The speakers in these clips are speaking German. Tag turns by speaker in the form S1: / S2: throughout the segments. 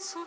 S1: zu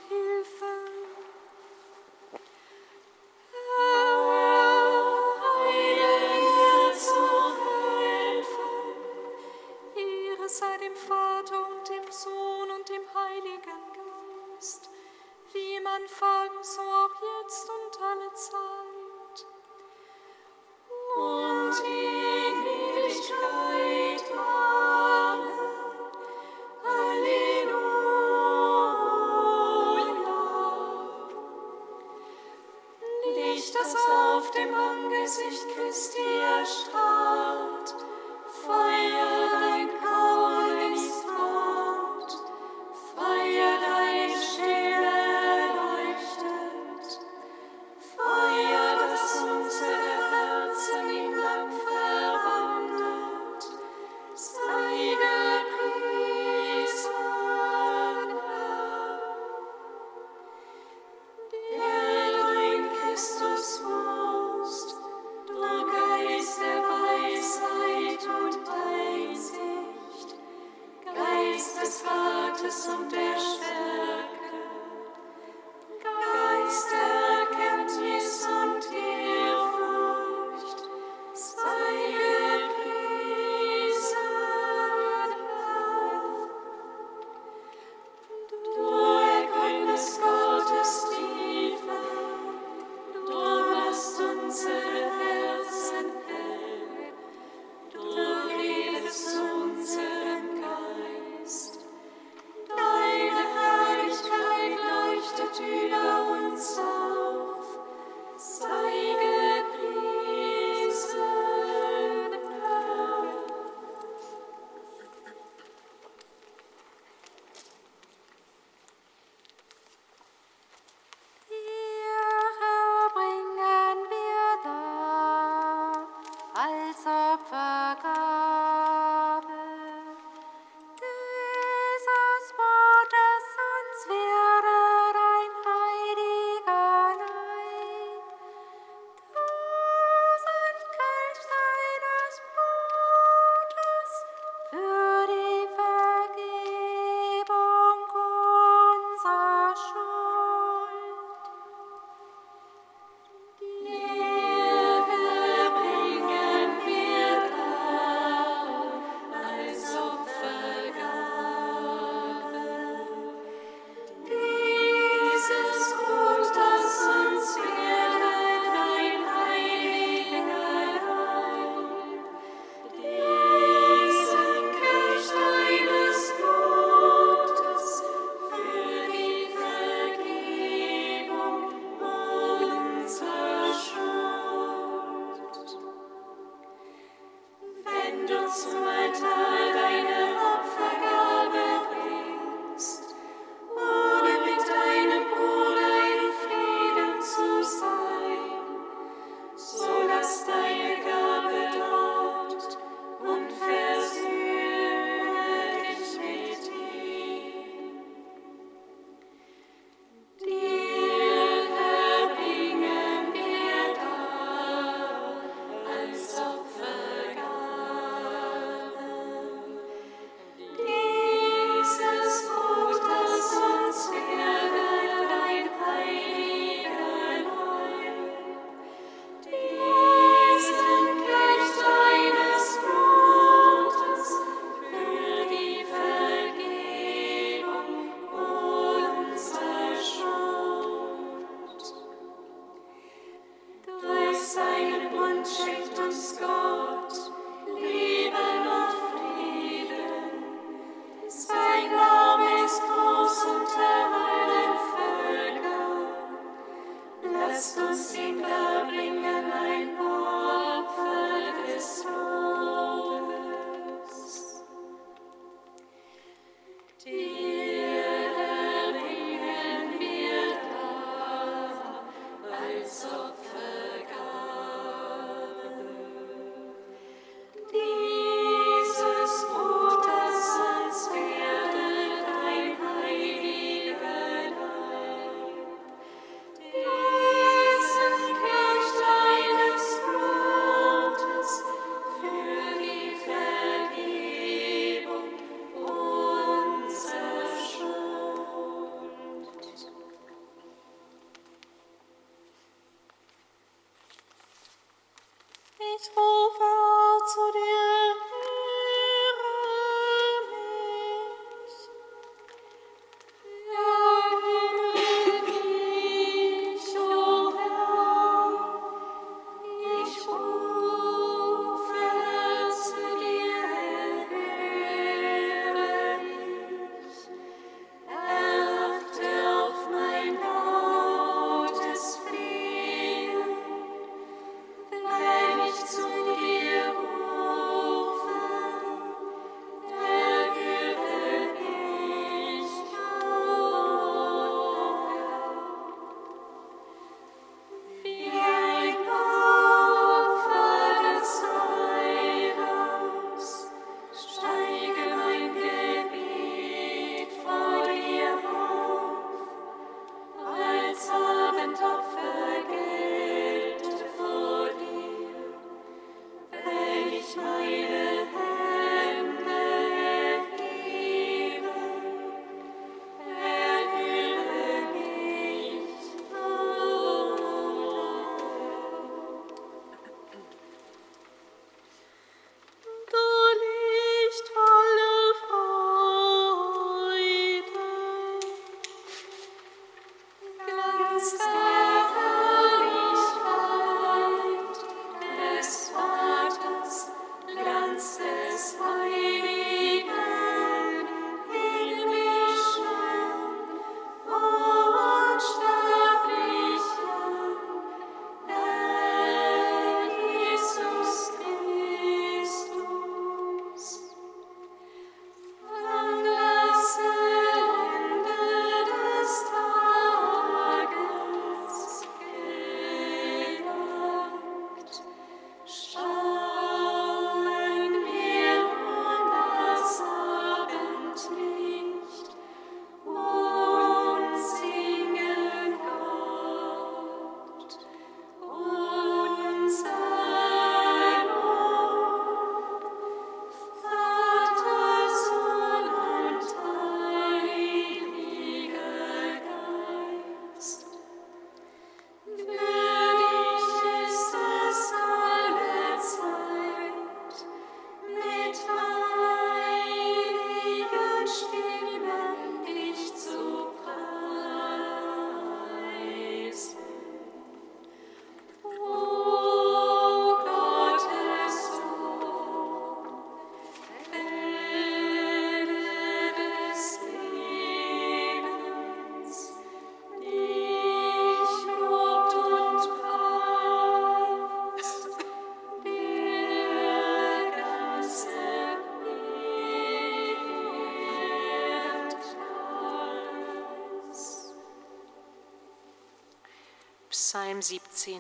S2: 17.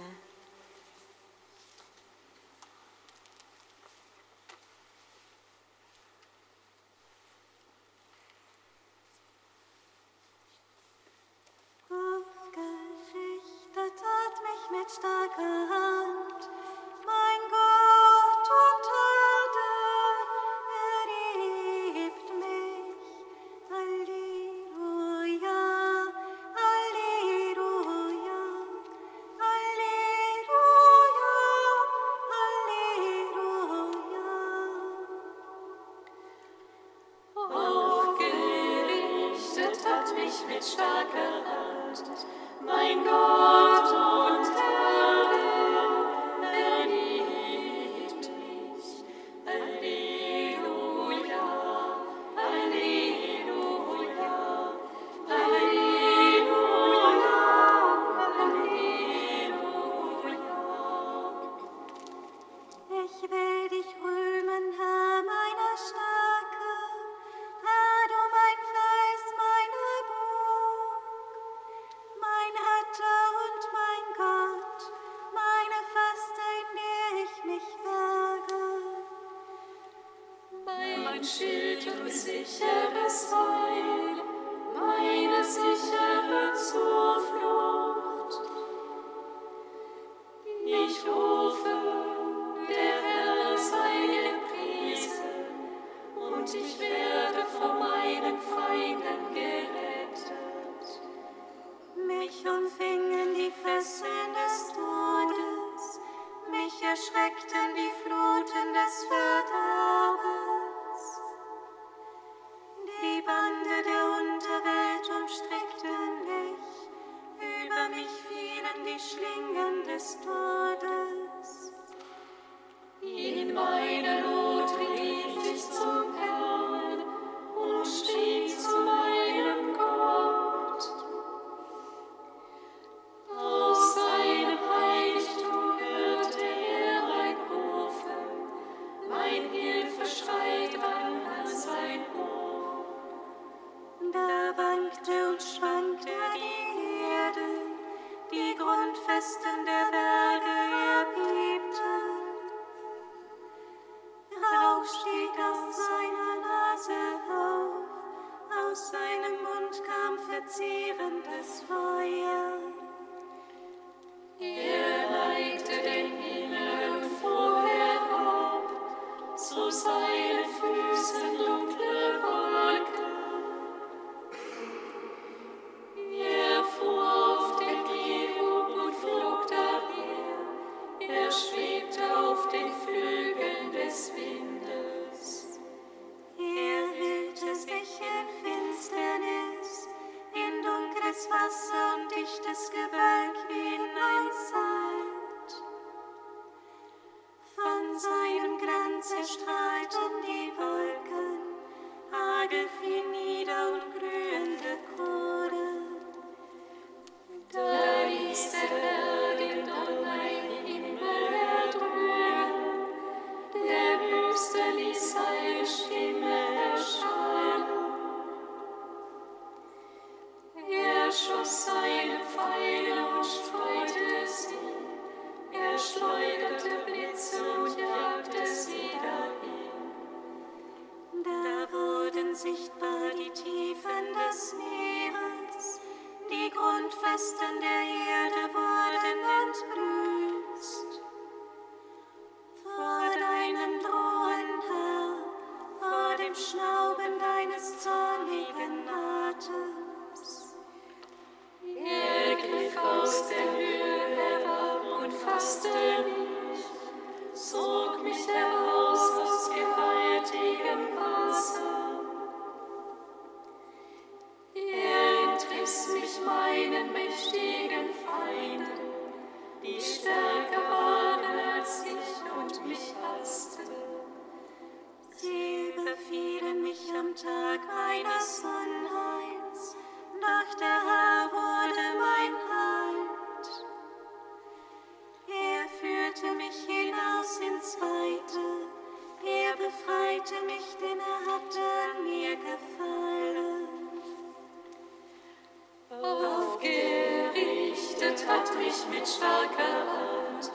S1: mich mit starker Hand.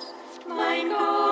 S1: Mein Gott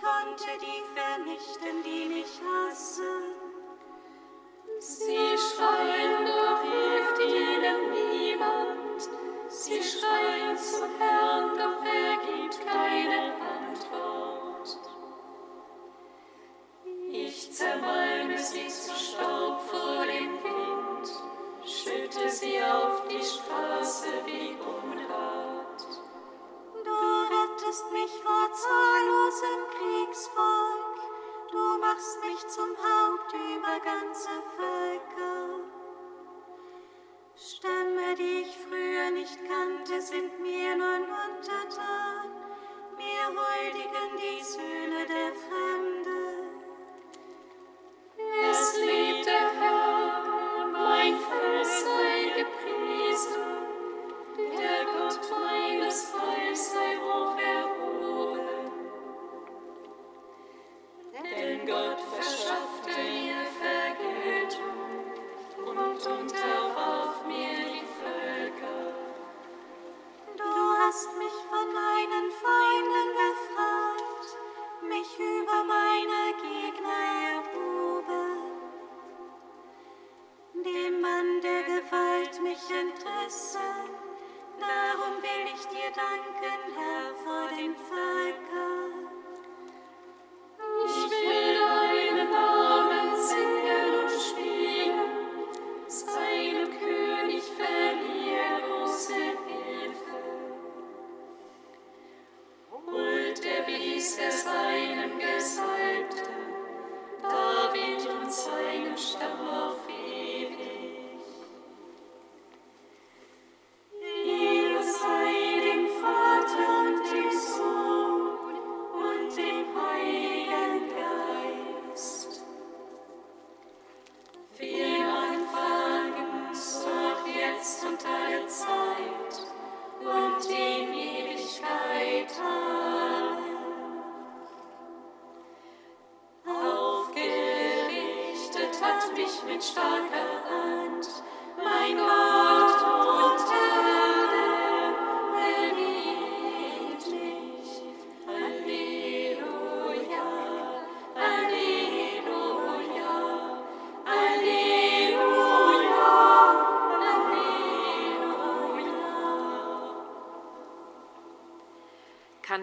S1: konnte die vernichten, die mich hassen.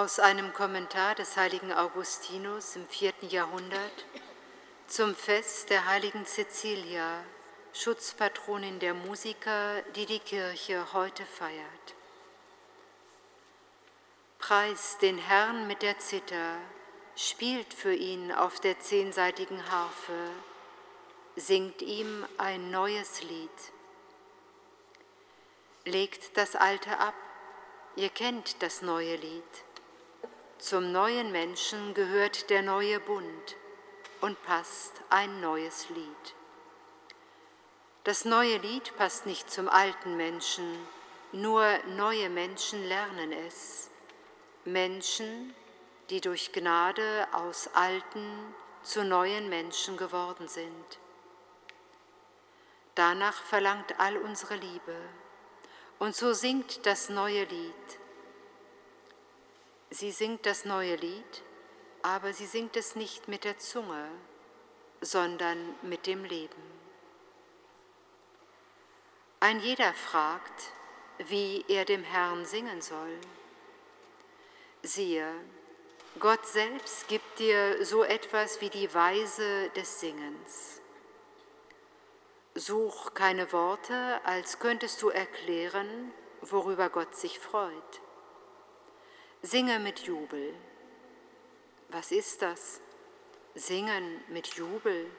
S3: Aus einem Kommentar des heiligen Augustinus im vierten Jahrhundert zum Fest der heiligen Cecilia, Schutzpatronin der Musiker, die die Kirche heute feiert. Preist den Herrn mit der Zither, spielt für ihn auf der zehnseitigen Harfe, singt ihm ein neues Lied. Legt das Alte ab, ihr kennt das neue Lied. Zum neuen Menschen gehört der neue Bund und passt ein neues Lied. Das neue Lied passt nicht zum alten Menschen, nur neue Menschen lernen es. Menschen, die durch Gnade aus alten zu neuen Menschen geworden sind. Danach verlangt all unsere Liebe. Und so singt das neue Lied Sie singt das neue Lied, aber sie singt es nicht mit der Zunge, sondern mit dem Leben. Ein jeder fragt, wie er dem Herrn singen soll. Siehe, Gott selbst gibt dir so etwas wie die Weise des Singens. Such keine Worte, als könntest du erklären, worüber Gott sich freut singe mit Jubel. Was ist das? Singen mit Jubel.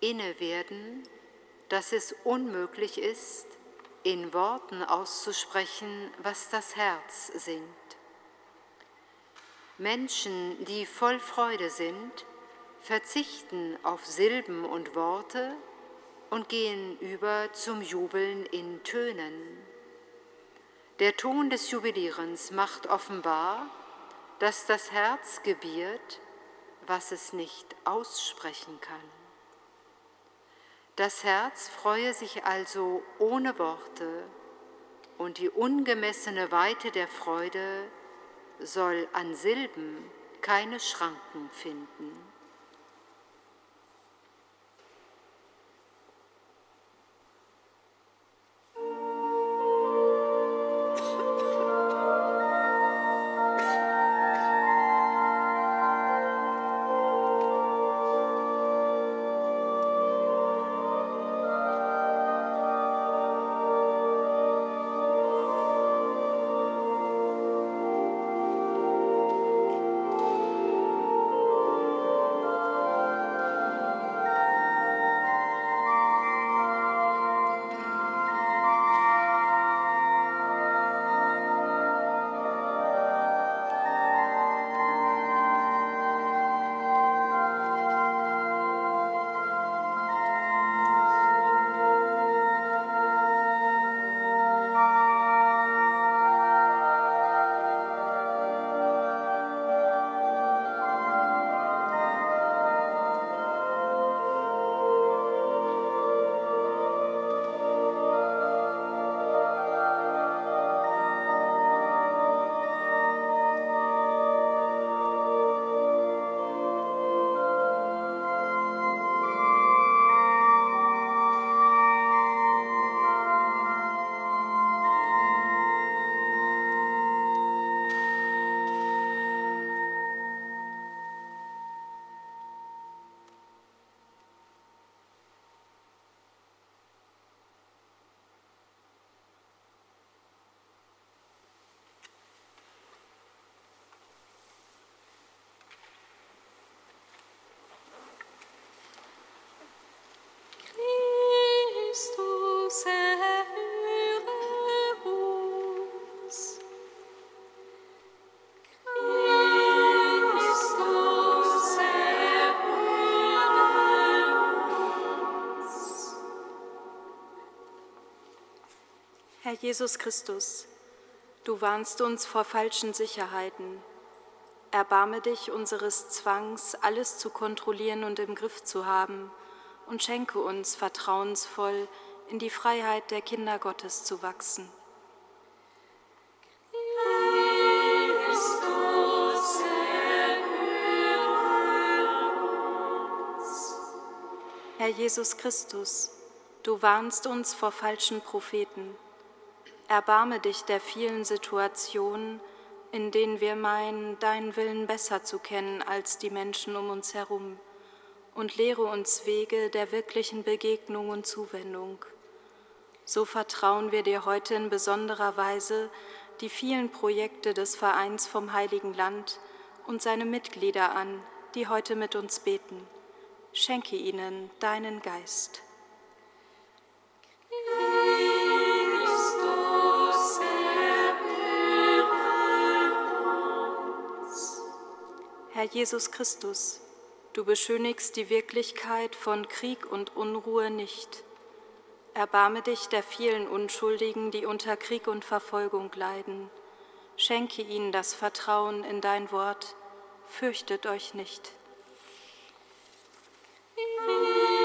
S3: Inne werden, dass es unmöglich ist, in Worten auszusprechen, was das Herz singt. Menschen, die voll Freude sind, verzichten auf Silben und Worte und gehen über zum Jubeln in Tönen. Der Ton des Jubilierens macht offenbar, dass das Herz gebiert, was es nicht aussprechen kann. Das Herz freue sich also ohne Worte und die ungemessene Weite der Freude soll an Silben keine Schranken finden.
S4: Herr Jesus Christus, du warnst uns vor falschen Sicherheiten. Erbarme dich unseres Zwangs, alles zu kontrollieren und im Griff zu haben, und schenke uns vertrauensvoll in die Freiheit der Kinder Gottes zu wachsen. Herr Jesus Christus, du warnst uns vor falschen Propheten. Erbarme dich der vielen Situationen, in denen wir meinen, deinen Willen besser zu kennen als die Menschen um uns herum, und lehre uns Wege der wirklichen Begegnung und Zuwendung. So vertrauen wir dir heute in besonderer Weise die vielen Projekte des Vereins vom Heiligen Land und seine Mitglieder an, die heute mit uns beten. Schenke ihnen deinen Geist. Herr Jesus Christus, du beschönigst die Wirklichkeit von Krieg und Unruhe nicht. Erbarme dich der vielen Unschuldigen, die unter Krieg und Verfolgung leiden. Schenke ihnen das Vertrauen in dein Wort. Fürchtet euch nicht.
S1: zerstreut,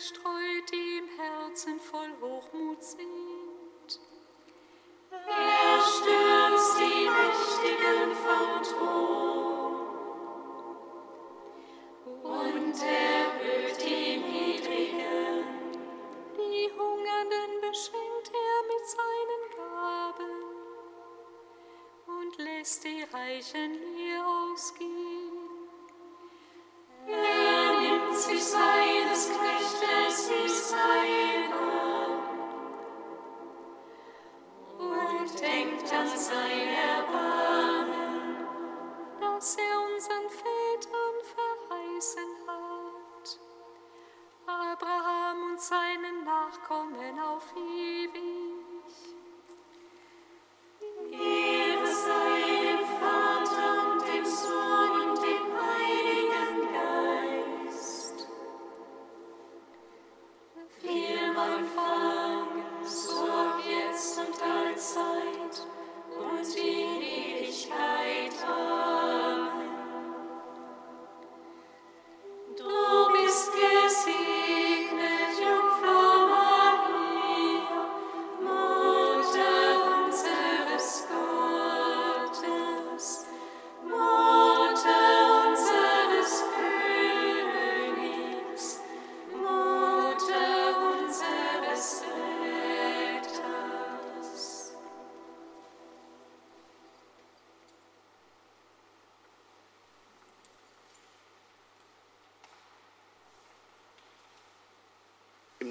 S1: die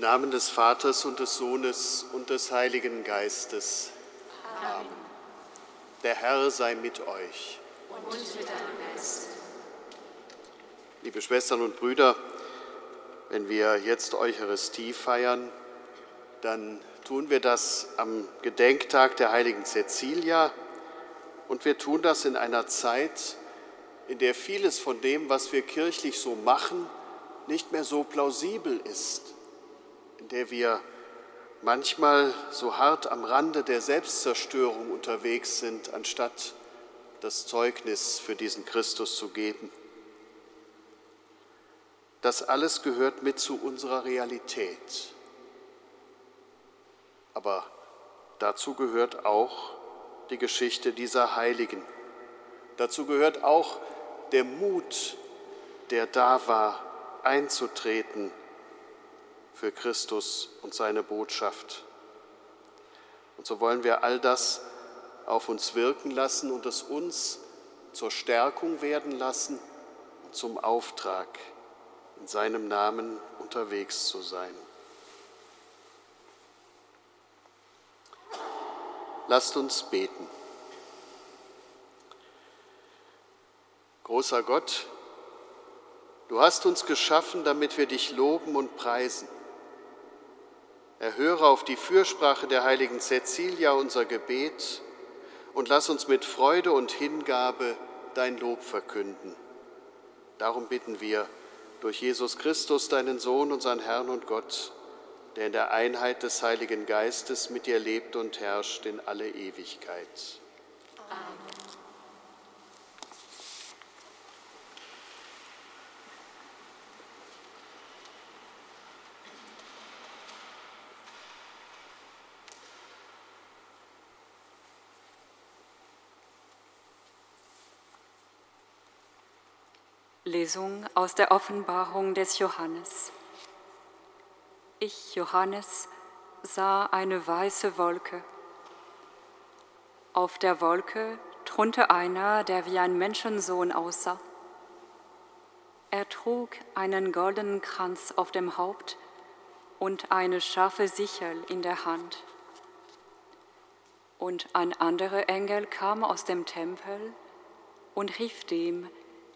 S5: Namen des Vaters und des Sohnes und des Heiligen Geistes. Amen. Der Herr sei mit euch.
S2: Und mit deinem Geist.
S5: Liebe Schwestern und Brüder, wenn wir jetzt Eucharistie feiern, dann tun wir das am Gedenktag der heiligen Cäcilia und wir tun das in einer Zeit, in der vieles von dem, was wir kirchlich so machen, nicht mehr so plausibel ist, in der wir manchmal so hart am Rande der Selbstzerstörung unterwegs sind, anstatt das Zeugnis für diesen Christus zu geben. Das alles gehört mit zu unserer Realität. Aber dazu gehört auch die Geschichte dieser Heiligen. Dazu gehört auch der Mut, der da war, einzutreten für Christus und seine Botschaft. Und so wollen wir all das auf uns wirken lassen und es uns zur Stärkung werden lassen zum Auftrag, in seinem Namen unterwegs zu sein. Lasst uns beten. Großer Gott, du hast uns geschaffen, damit wir dich loben und preisen. Erhöre auf die Fürsprache der heiligen Cecilia unser Gebet und lass uns mit Freude und Hingabe dein Lob verkünden. Darum bitten wir durch Jesus Christus, deinen Sohn, unseren Herrn und Gott, der in der Einheit des Heiligen Geistes mit dir lebt und herrscht in alle Ewigkeit. Amen.
S1: Lesung aus der Offenbarung des Johannes. Ich, Johannes, sah eine weiße Wolke. Auf der Wolke thronte einer, der wie ein Menschensohn aussah. Er trug einen goldenen Kranz auf dem Haupt und eine scharfe Sichel in der Hand. Und ein anderer Engel kam aus dem Tempel und rief dem,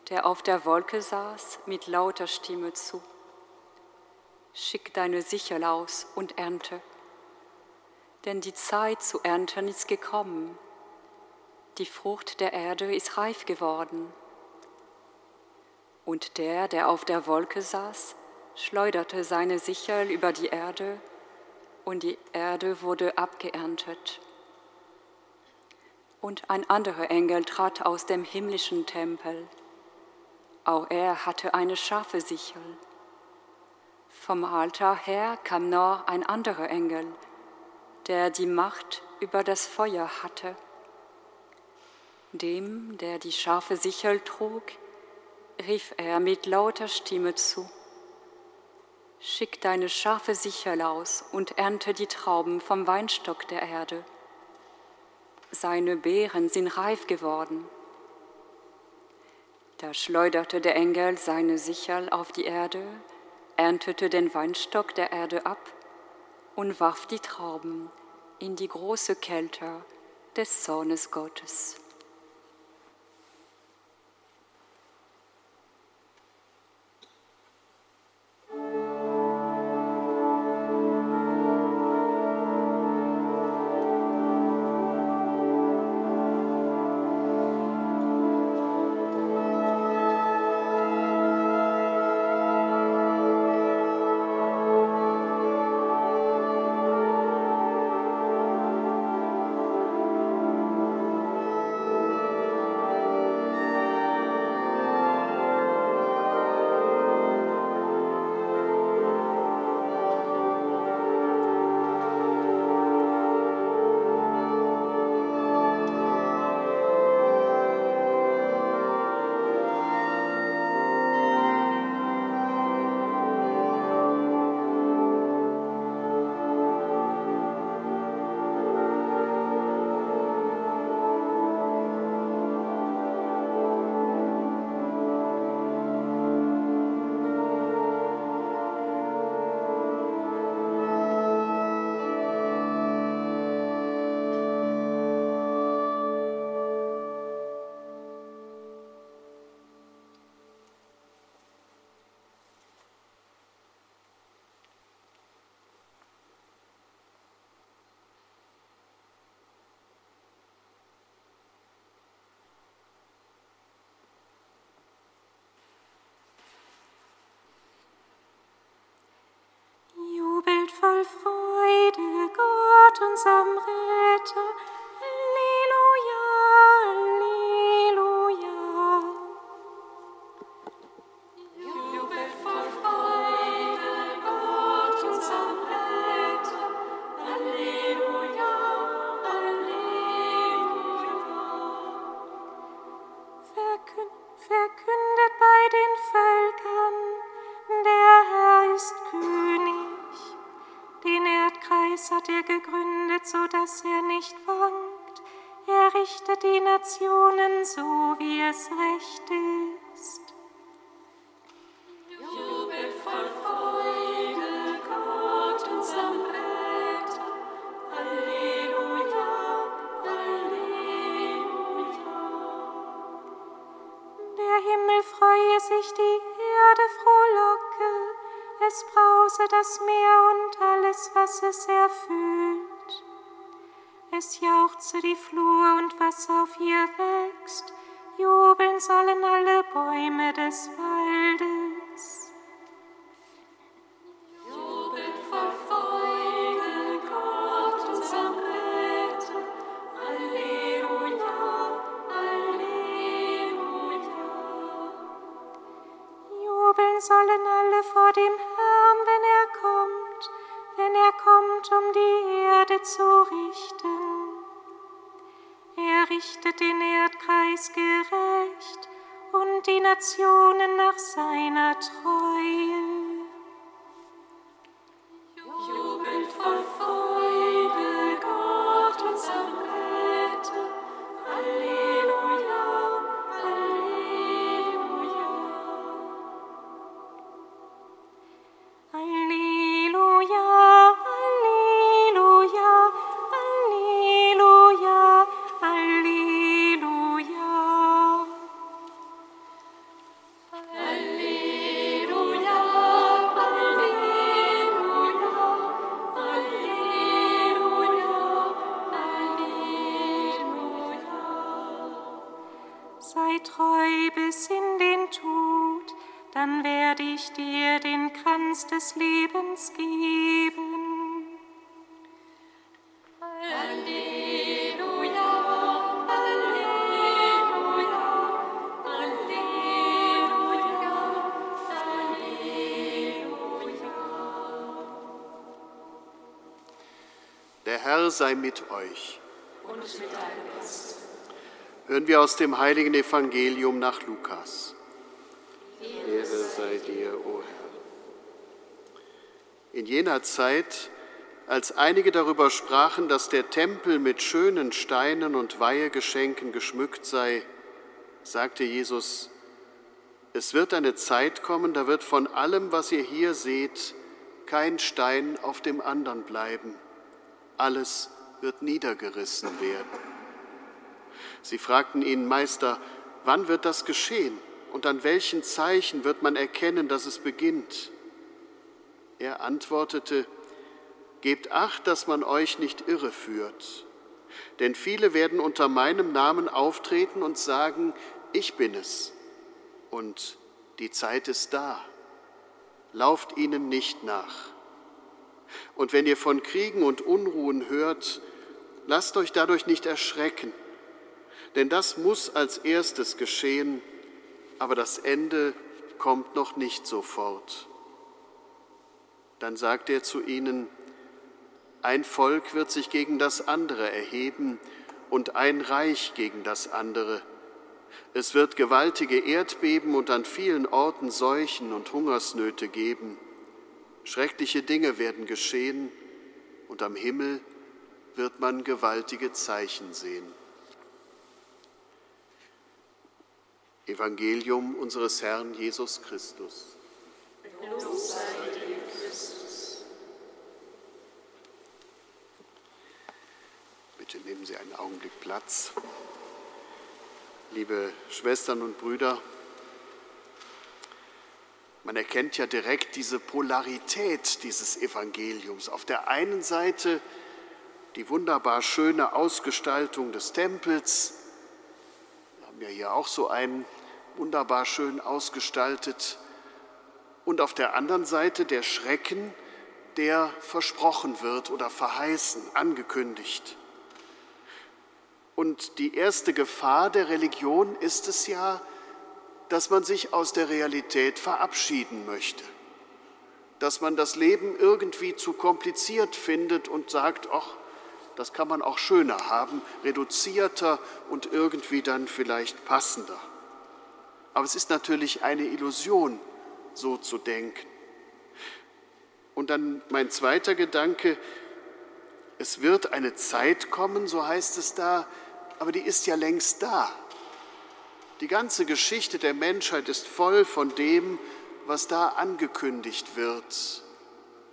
S1: der auf der Wolke saß, mit lauter Stimme zu. Schick deine Sichel aus und ernte, denn die Zeit zu ernten ist gekommen. Die Frucht der Erde ist reif geworden. Und der, der auf der Wolke saß, schleuderte seine Sichel über die Erde, und die Erde wurde abgeerntet. Und ein anderer Engel trat aus dem himmlischen Tempel auch er hatte eine scharfe Sichel. Vom Altar her kam noch ein anderer Engel, der die Macht über das Feuer hatte. Dem, der die scharfe Sichel trug, rief er mit lauter Stimme zu. Schick deine scharfe Sichel aus und ernte die Trauben vom Weinstock der Erde. Seine Beeren sind reif geworden. Da schleuderte der Engel seine Sichel auf die Erde, erntete den Weinstock der Erde ab und warf die Trauben in die große Kälte des Zornes Gottes.
S4: Freude, Gott, unserem Retter.
S1: Das Meer und alles, was es erfüllt. Es jauchze die Flur und was auf ihr wächst, jubeln sollen alle Bäume des Waldes.
S2: Jubelt voll Freude, Gott unser Retter. Halleluja, Halleluja.
S1: Jubeln sollen alle vor dem Herrn, kommt, um die Erde zu richten. Er richtet den Erdkreis gerecht und die Nationen nach seiner Treue. Sei
S5: mit euch. Und mit deinem Geist. Hören wir aus dem heiligen Evangelium nach Lukas. Ehre sei dir, o Herr. In jener Zeit, als einige darüber sprachen, dass der Tempel mit schönen Steinen und Weihegeschenken geschmückt sei, sagte Jesus, es wird eine Zeit kommen, da wird von allem, was ihr hier seht, kein Stein auf dem anderen bleiben. Alles wird niedergerissen werden. Sie fragten ihn, Meister, wann wird das geschehen und an welchen Zeichen wird man erkennen, dass es beginnt? Er antwortete, Gebt acht, dass man euch nicht irreführt, denn viele werden unter meinem Namen auftreten und sagen, ich bin es. Und die Zeit ist da. Lauft ihnen nicht nach. Und wenn ihr von Kriegen und Unruhen hört, lasst euch dadurch nicht erschrecken, denn das muss als erstes geschehen, aber das Ende kommt noch nicht sofort. Dann sagt er zu ihnen, ein Volk wird sich gegen das andere erheben und ein Reich gegen das andere. Es wird gewaltige Erdbeben und an vielen Orten Seuchen und Hungersnöte geben. Schreckliche Dinge werden geschehen und am Himmel wird man gewaltige Zeichen sehen. Evangelium unseres Herrn Jesus Christus. Bitte nehmen Sie einen Augenblick Platz. Liebe Schwestern und Brüder, man erkennt ja direkt diese Polarität dieses Evangeliums. Auf der einen Seite die wunderbar schöne Ausgestaltung des Tempels. Wir haben ja hier auch so einen wunderbar schön ausgestaltet. Und auf der anderen Seite der Schrecken, der versprochen wird oder verheißen, angekündigt. Und die erste Gefahr der Religion ist es ja, dass man sich aus der Realität verabschieden möchte, dass man das Leben irgendwie zu kompliziert findet und sagt, ach, das kann man auch schöner haben, reduzierter und irgendwie dann vielleicht passender. Aber es ist natürlich eine Illusion, so zu denken. Und dann mein zweiter Gedanke, es wird eine Zeit kommen, so heißt es da, aber die ist ja längst da. Die ganze Geschichte der Menschheit ist voll von dem, was da angekündigt wird.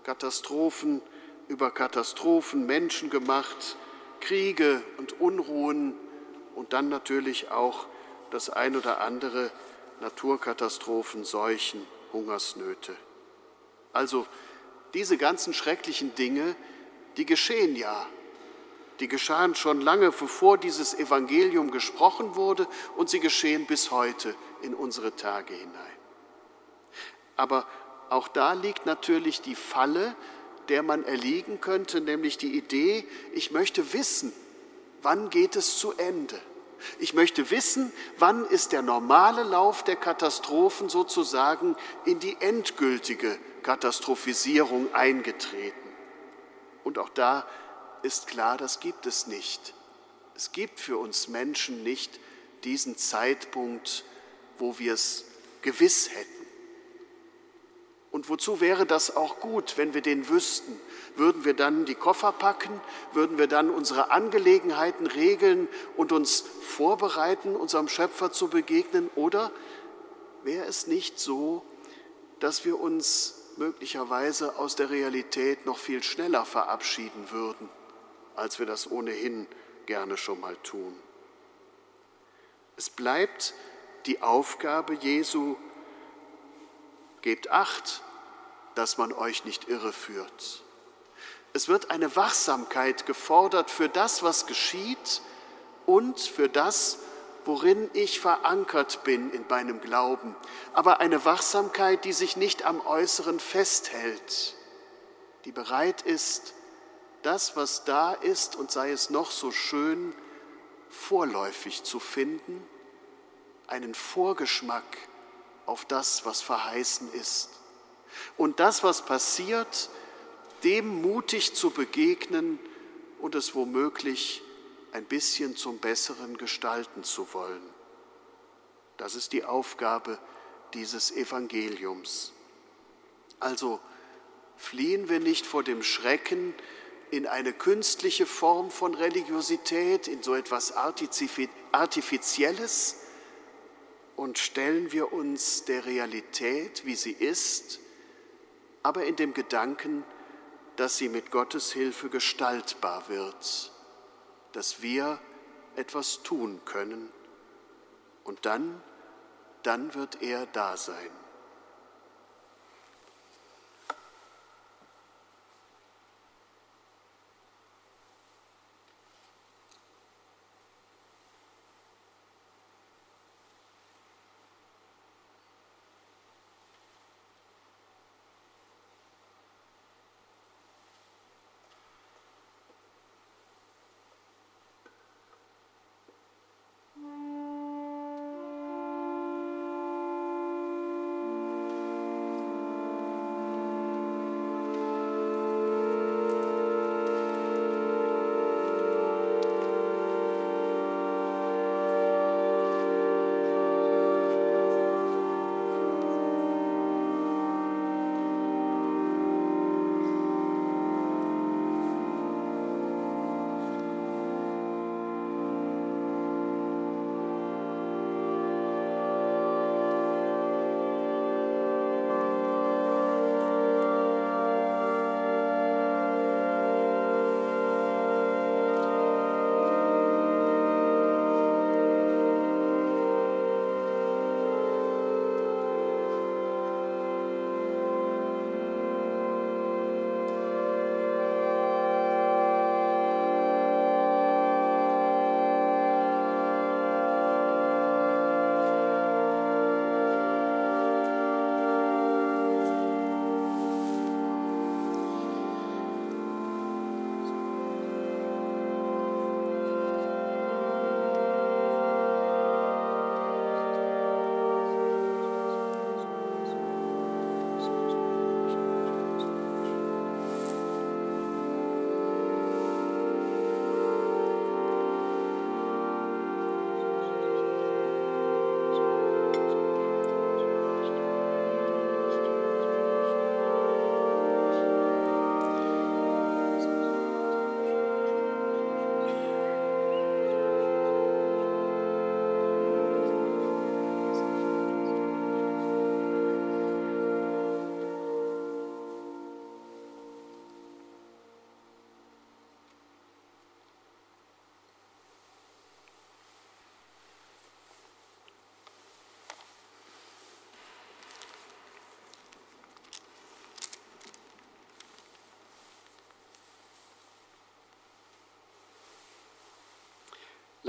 S5: Katastrophen über Katastrophen, Menschen gemacht, Kriege und Unruhen und dann natürlich auch das ein oder andere, Naturkatastrophen, Seuchen, Hungersnöte. Also diese ganzen schrecklichen Dinge, die geschehen ja. Die geschahen schon lange, bevor dieses Evangelium gesprochen wurde und sie geschehen bis heute in unsere Tage hinein. Aber auch da liegt natürlich die Falle, der man erliegen könnte, nämlich die Idee, ich möchte wissen, wann geht es zu Ende. Ich möchte wissen, wann ist der normale Lauf der Katastrophen sozusagen in die endgültige Katastrophisierung eingetreten. Und auch da ist klar, das gibt es nicht. Es gibt für uns Menschen nicht diesen Zeitpunkt, wo wir es gewiss hätten. Und wozu wäre das auch gut, wenn wir den wüssten? Würden wir dann die Koffer packen? Würden wir dann unsere Angelegenheiten regeln und uns vorbereiten, unserem Schöpfer zu begegnen? Oder wäre es nicht so, dass wir uns möglicherweise aus der Realität noch viel schneller verabschieden würden, als wir das ohnehin gerne schon mal tun? Es bleibt die Aufgabe Jesu, Gebt acht, dass man euch nicht irreführt. Es wird eine Wachsamkeit gefordert für das, was geschieht und für das, worin ich verankert bin in meinem Glauben, aber eine Wachsamkeit, die sich nicht am Äußeren festhält, die bereit ist, das, was da ist und sei es noch so schön, vorläufig zu finden, einen Vorgeschmack auf das, was verheißen ist. Und das, was passiert, dem mutig zu begegnen und es womöglich ein bisschen zum Besseren gestalten zu wollen. Das ist die Aufgabe dieses Evangeliums. Also fliehen wir nicht vor dem Schrecken in eine künstliche Form von Religiosität, in so etwas Artifizielles, und stellen wir uns der Realität, wie sie ist, aber in dem Gedanken, dass sie mit Gottes Hilfe gestaltbar wird, dass wir etwas tun können und dann, dann wird er da sein.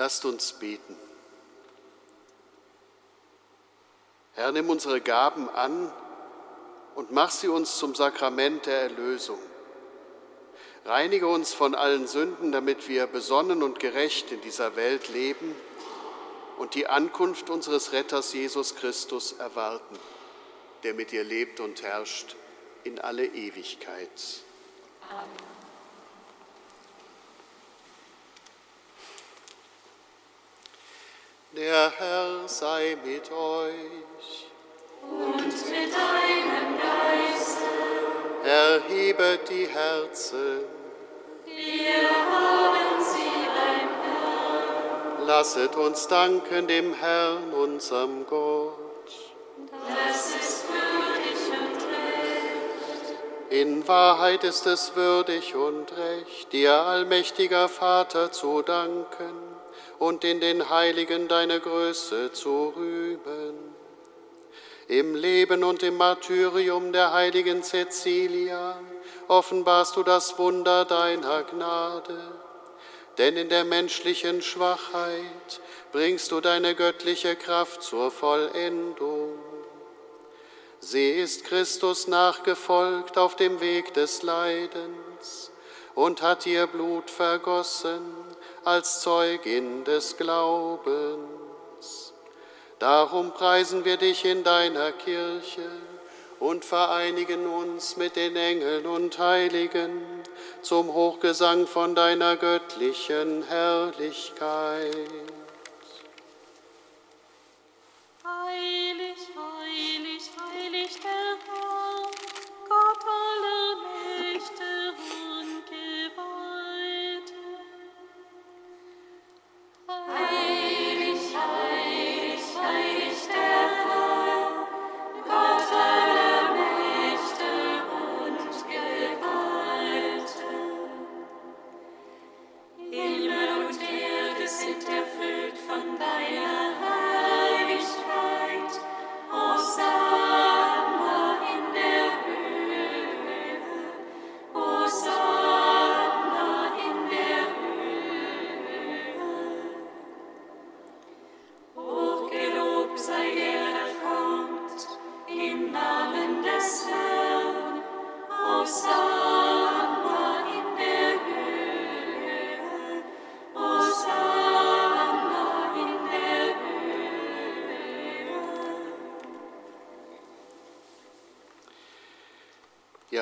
S5: Lasst uns beten. Herr, nimm unsere Gaben an und mach sie uns zum Sakrament der Erlösung. Reinige uns von allen Sünden, damit wir besonnen und gerecht in dieser Welt leben und die Ankunft unseres Retters Jesus Christus erwarten, der mit dir lebt und herrscht in alle Ewigkeit. Amen. Der Herr sei mit euch.
S1: Und mit deinem Geiste.
S5: Erhebet die Herzen.
S1: Wir haben sie beim Herrn.
S5: Lasset uns danken dem Herrn, unserem Gott.
S1: Das ist würdig und recht.
S5: In Wahrheit ist es würdig und recht, dir, allmächtiger Vater, zu danken und in den Heiligen deine Größe zu rühmen. Im Leben und im Martyrium der heiligen Cecilia offenbarst du das Wunder deiner Gnade, denn in der menschlichen Schwachheit bringst du deine göttliche Kraft zur Vollendung. Sie ist Christus nachgefolgt auf dem Weg des Leidens und hat ihr Blut vergossen als Zeugin des Glaubens. Darum preisen wir dich in deiner Kirche und vereinigen uns mit den Engeln und Heiligen zum Hochgesang von deiner göttlichen Herrlichkeit.
S6: Heilig, heilig, heilig der Herr, Gott aller Mächte
S1: Heilig,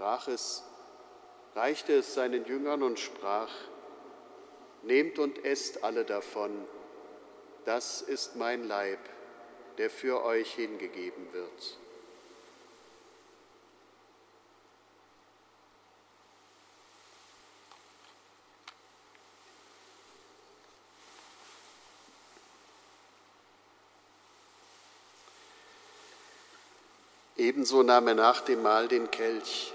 S5: brach es, reichte es seinen Jüngern und sprach, Nehmt und esst alle davon, das ist mein Leib, der für euch hingegeben wird. Ebenso nahm er nach dem Mahl den Kelch,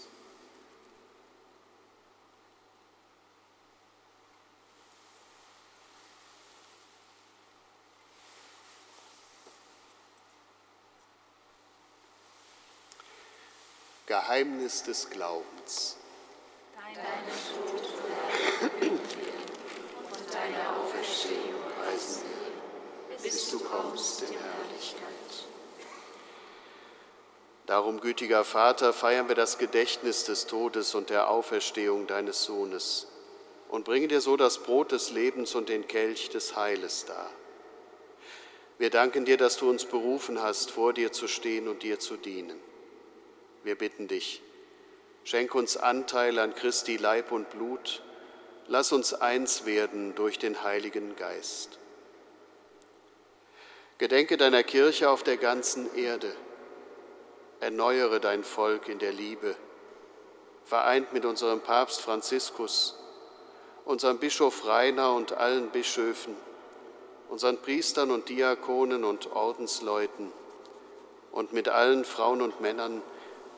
S5: Geheimnis des Glaubens.
S1: Deinen Tod und deine Auferstehung preisen wir, bis du kommst in Herrlichkeit.
S5: Darum, gütiger Vater, feiern wir das Gedächtnis des Todes und der Auferstehung deines Sohnes und bringen dir so das Brot des Lebens und den Kelch des Heiles dar. Wir danken dir, dass du uns berufen hast, vor dir zu stehen und dir zu dienen. Wir bitten dich, Schenk uns Anteil an Christi Leib und Blut. Lass uns eins werden durch den Heiligen Geist. Gedenke deiner Kirche auf der ganzen Erde. Erneuere dein Volk in der Liebe, vereint mit unserem Papst Franziskus, unserem Bischof Rainer und allen Bischöfen, unseren Priestern und Diakonen und Ordensleuten und mit allen Frauen und Männern,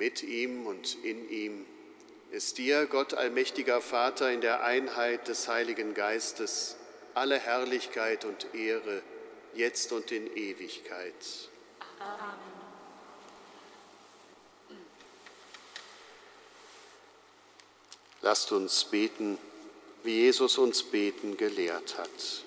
S5: mit ihm und in ihm ist dir, Gott allmächtiger Vater, in der Einheit des Heiligen Geistes alle Herrlichkeit und Ehre, jetzt und in Ewigkeit. Amen. Lasst uns beten, wie Jesus uns beten gelehrt hat.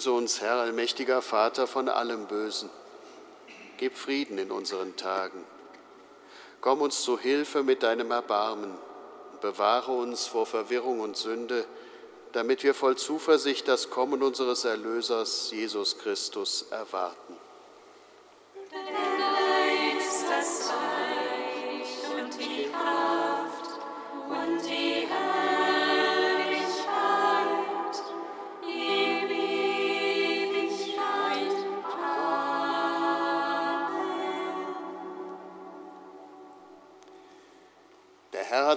S5: Erlöse uns, Herr allmächtiger Vater, von allem Bösen. Gib Frieden in unseren Tagen. Komm uns zu Hilfe mit deinem Erbarmen bewahre uns vor Verwirrung und Sünde, damit wir voll Zuversicht das Kommen unseres Erlösers, Jesus Christus, erwarten.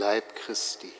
S1: Leib Christi.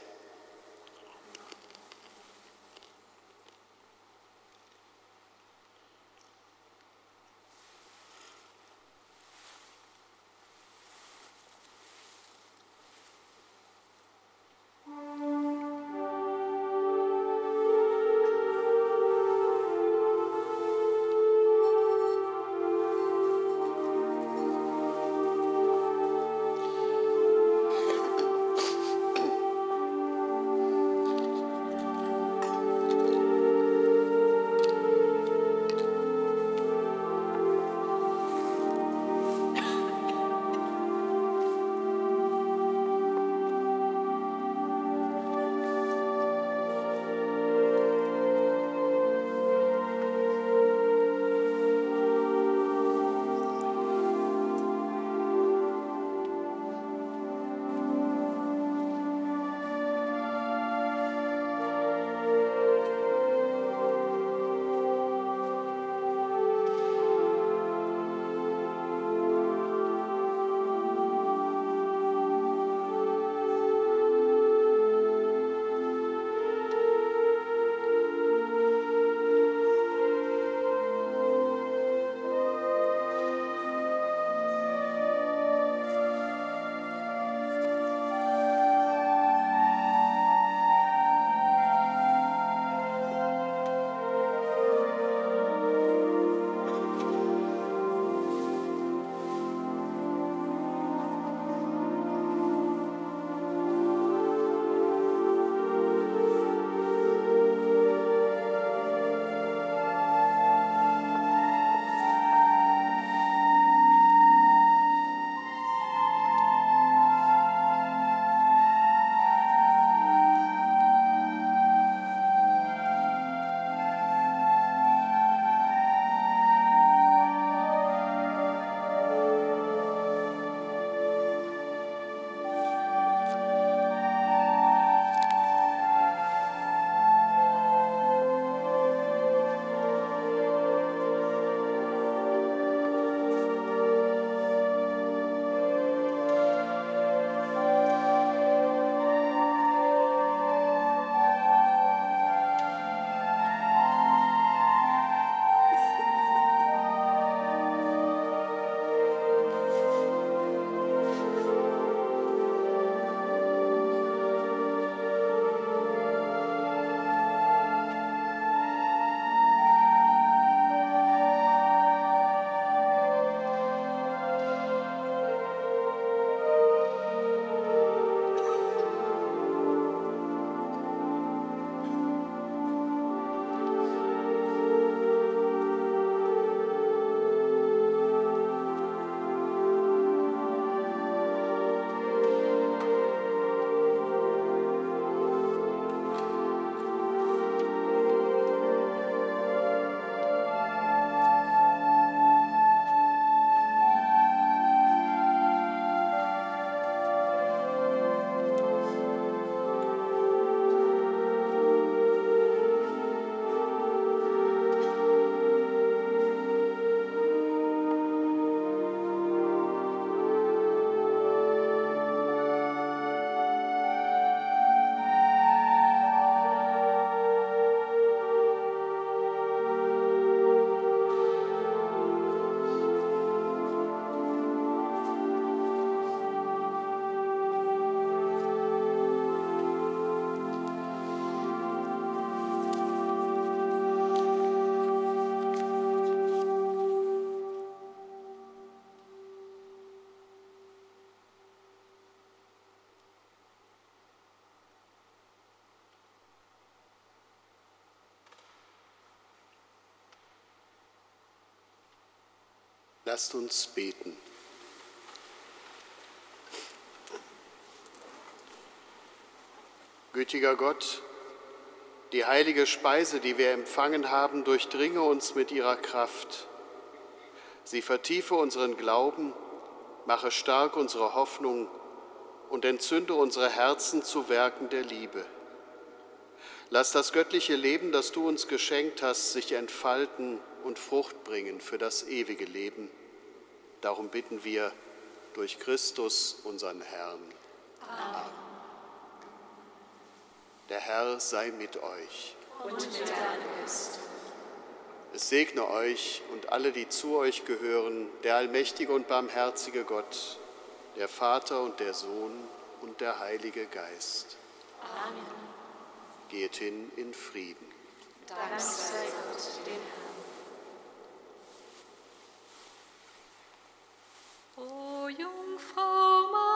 S5: Lasst uns beten. Gütiger Gott, die heilige Speise, die wir empfangen haben, durchdringe uns mit ihrer Kraft. Sie vertiefe unseren Glauben, mache stark unsere Hoffnung und entzünde unsere Herzen zu Werken der Liebe. Lass das göttliche Leben, das du uns geschenkt hast, sich entfalten und Frucht bringen für das ewige Leben. Darum bitten wir durch Christus, unseren Herrn. Amen. Der Herr sei mit euch.
S2: Und mit deinem Geist.
S5: Es segne euch und alle, die zu euch gehören, der allmächtige und barmherzige Gott, der Vater und der Sohn und der Heilige Geist.
S2: Amen.
S5: Geht hin in Frieden.
S2: Dank sei Gott, den Herrn.
S1: Jungfrau Maria,